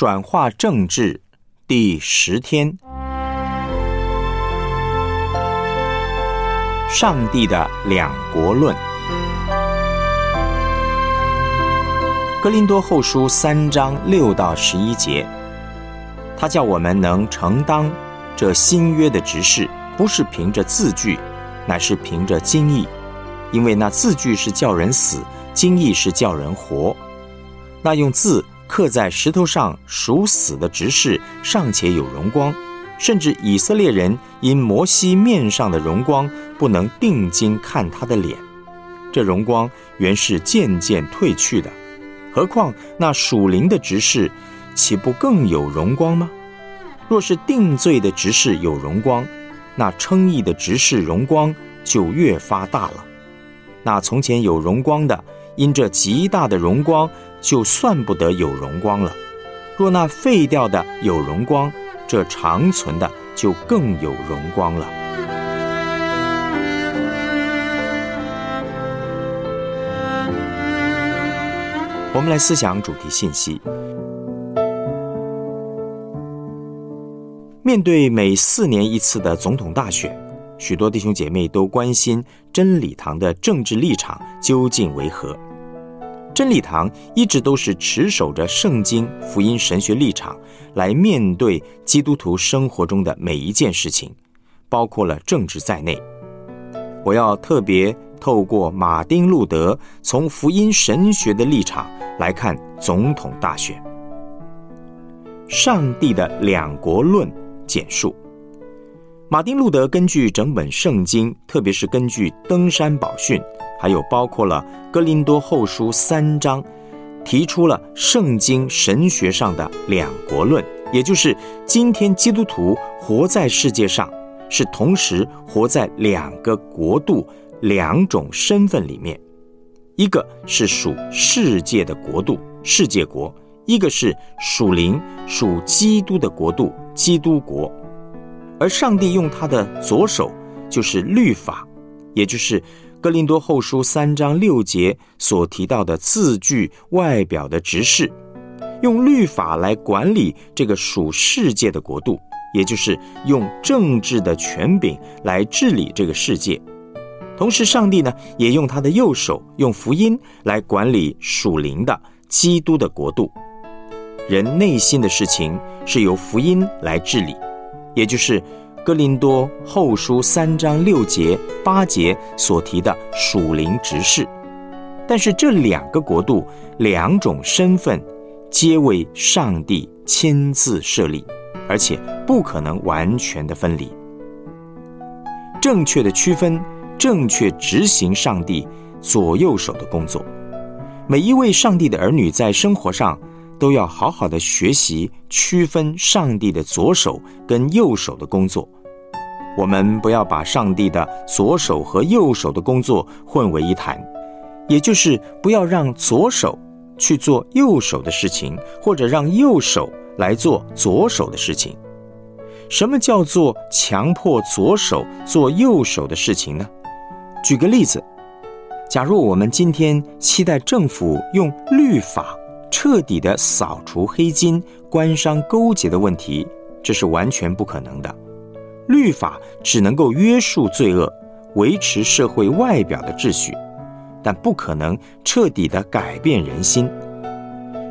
转化政治第十天，上帝的两国论。格林多后书三章六到十一节，他叫我们能承当这新约的执事，不是凭着字句，乃是凭着经意，因为那字句是叫人死，经意是叫人活。那用字。刻在石头上属死的执事尚且有荣光，甚至以色列人因摩西面上的荣光不能定睛看他的脸，这荣光原是渐渐褪去的。何况那属灵的执事，岂不更有荣光吗？若是定罪的执事有荣光，那称义的执事荣光就越发大了。那从前有荣光的，因这极大的荣光。就算不得有荣光了。若那废掉的有荣光，这长存的就更有荣光了。我们来思想主题信息。面对每四年一次的总统大选，许多弟兄姐妹都关心真理堂的政治立场究竟为何。真理堂一直都是持守着圣经福音神学立场来面对基督徒生活中的每一件事情，包括了政治在内。我要特别透过马丁路德从福音神学的立场来看总统大选。上帝的两国论简述。马丁路德根据整本圣经，特别是根据登山宝训。还有包括了《哥林多后书》三章，提出了圣经神学上的两国论，也就是今天基督徒活在世界上，是同时活在两个国度、两种身份里面，一个是属世界的国度——世界国；一个是属灵、属基督的国度——基督国。而上帝用他的左手，就是律法，也就是。哥林多后书三章六节所提到的字句外表的执事，用律法来管理这个属世界的国度，也就是用政治的权柄来治理这个世界。同时，上帝呢也用他的右手，用福音来管理属灵的基督的国度。人内心的事情是由福音来治理，也就是。哥林多后书三章六节八节所提的属灵执事，但是这两个国度两种身份，皆为上帝亲自设立，而且不可能完全的分离。正确的区分，正确执行上帝左右手的工作。每一位上帝的儿女在生活上都要好好的学习区分上帝的左手跟右手的工作。我们不要把上帝的左手和右手的工作混为一谈，也就是不要让左手去做右手的事情，或者让右手来做左手的事情。什么叫做强迫左手做右手的事情呢？举个例子，假如我们今天期待政府用律法彻底的扫除黑金、官商勾结的问题，这是完全不可能的。律法只能够约束罪恶，维持社会外表的秩序，但不可能彻底的改变人心。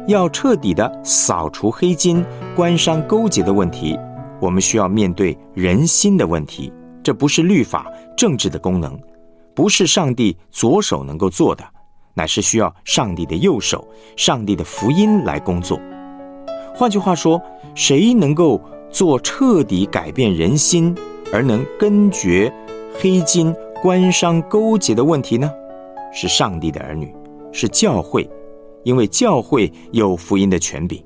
要彻底的扫除黑金、官商勾结的问题，我们需要面对人心的问题。这不是律法、政治的功能，不是上帝左手能够做的，乃是需要上帝的右手、上帝的福音来工作。换句话说，谁能够？做彻底改变人心而能根绝黑金官商勾结的问题呢？是上帝的儿女，是教会，因为教会有福音的权柄。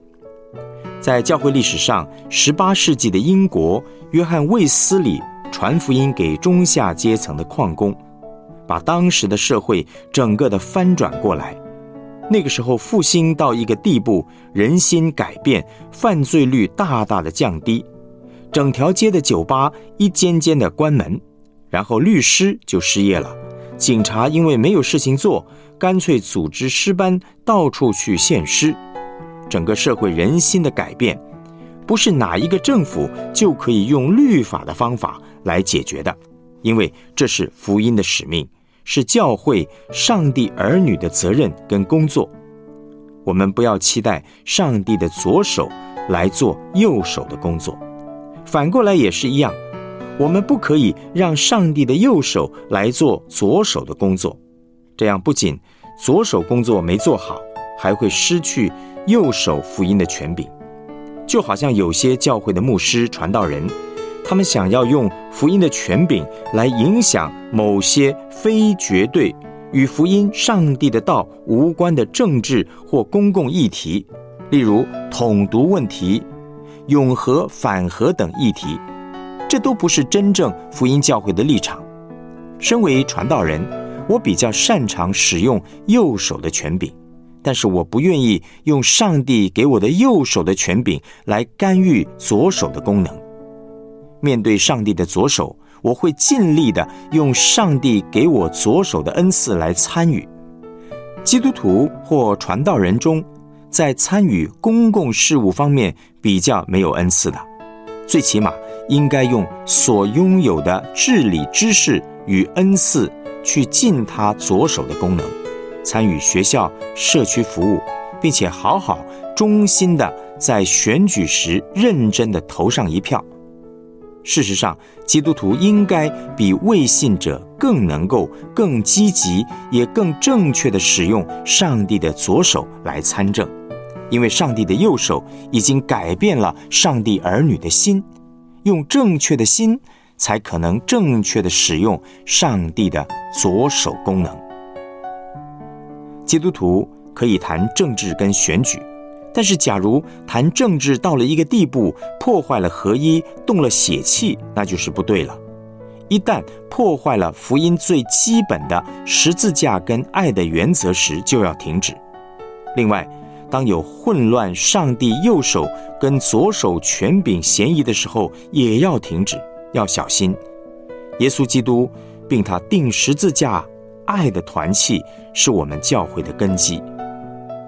在教会历史上，十八世纪的英国，约翰卫斯理传福音给中下阶层的矿工，把当时的社会整个的翻转过来。那个时候复兴到一个地步，人心改变，犯罪率大大的降低，整条街的酒吧一间间的关门，然后律师就失业了，警察因为没有事情做，干脆组织尸班到处去献诗。整个社会人心的改变，不是哪一个政府就可以用律法的方法来解决的，因为这是福音的使命，是教会上帝儿女的责任跟工作。我们不要期待上帝的左手来做右手的工作，反过来也是一样。我们不可以让上帝的右手来做左手的工作，这样不仅左手工作没做好，还会失去右手福音的权柄。就好像有些教会的牧师、传道人，他们想要用福音的权柄来影响某些非绝对与福音、上帝的道无关的政治或公共议题，例如统独问题、永和反核等议题。这都不是真正福音教会的立场。身为传道人，我比较擅长使用右手的权柄，但是我不愿意用上帝给我的右手的权柄来干预左手的功能。面对上帝的左手，我会尽力的用上帝给我左手的恩赐来参与。基督徒或传道人中，在参与公共事务方面比较没有恩赐的，最起码。应该用所拥有的治理知识与恩赐去尽他左手的功能，参与学校社区服务，并且好好忠心的在选举时认真的投上一票。事实上，基督徒应该比未信者更能够、更积极，也更正确的使用上帝的左手来参政，因为上帝的右手已经改变了上帝儿女的心。用正确的心，才可能正确的使用上帝的左手功能。基督徒可以谈政治跟选举，但是假如谈政治到了一个地步，破坏了合一，动了血气，那就是不对了。一旦破坏了福音最基本的十字架跟爱的原则时，就要停止。另外，当有混乱，上帝右手跟左手权柄嫌疑的时候，也要停止，要小心。耶稣基督并他定十字架，爱的团契是我们教会的根基。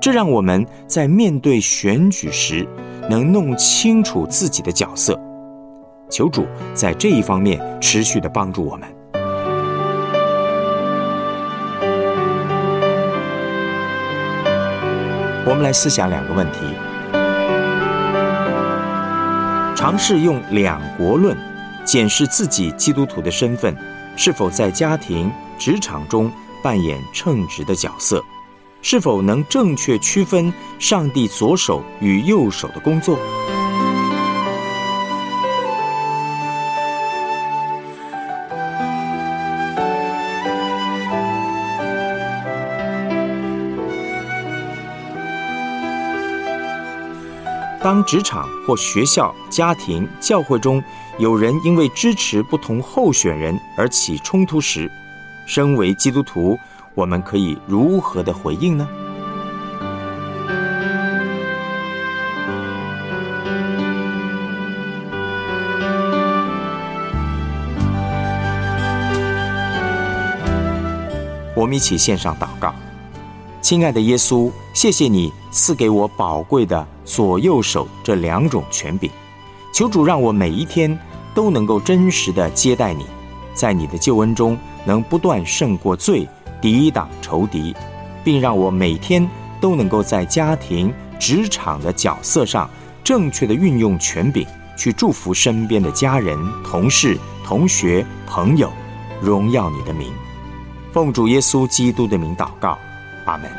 这让我们在面对选举时，能弄清楚自己的角色。求主在这一方面持续的帮助我们。我们来思想两个问题：尝试用两国论检视自己基督徒的身份，是否在家庭、职场中扮演称职的角色？是否能正确区分上帝左手与右手的工作？当职场或学校、家庭、教会中有人因为支持不同候选人而起冲突时，身为基督徒，我们可以如何的回应呢？我们一起献上祷告，亲爱的耶稣，谢谢你赐给我宝贵的。左右手这两种权柄，求主让我每一天都能够真实的接待你，在你的救恩中能不断胜过罪，抵挡仇敌，并让我每天都能够在家庭、职场的角色上正确的运用权柄，去祝福身边的家人、同事、同学、朋友，荣耀你的名。奉主耶稣基督的名祷告，阿门。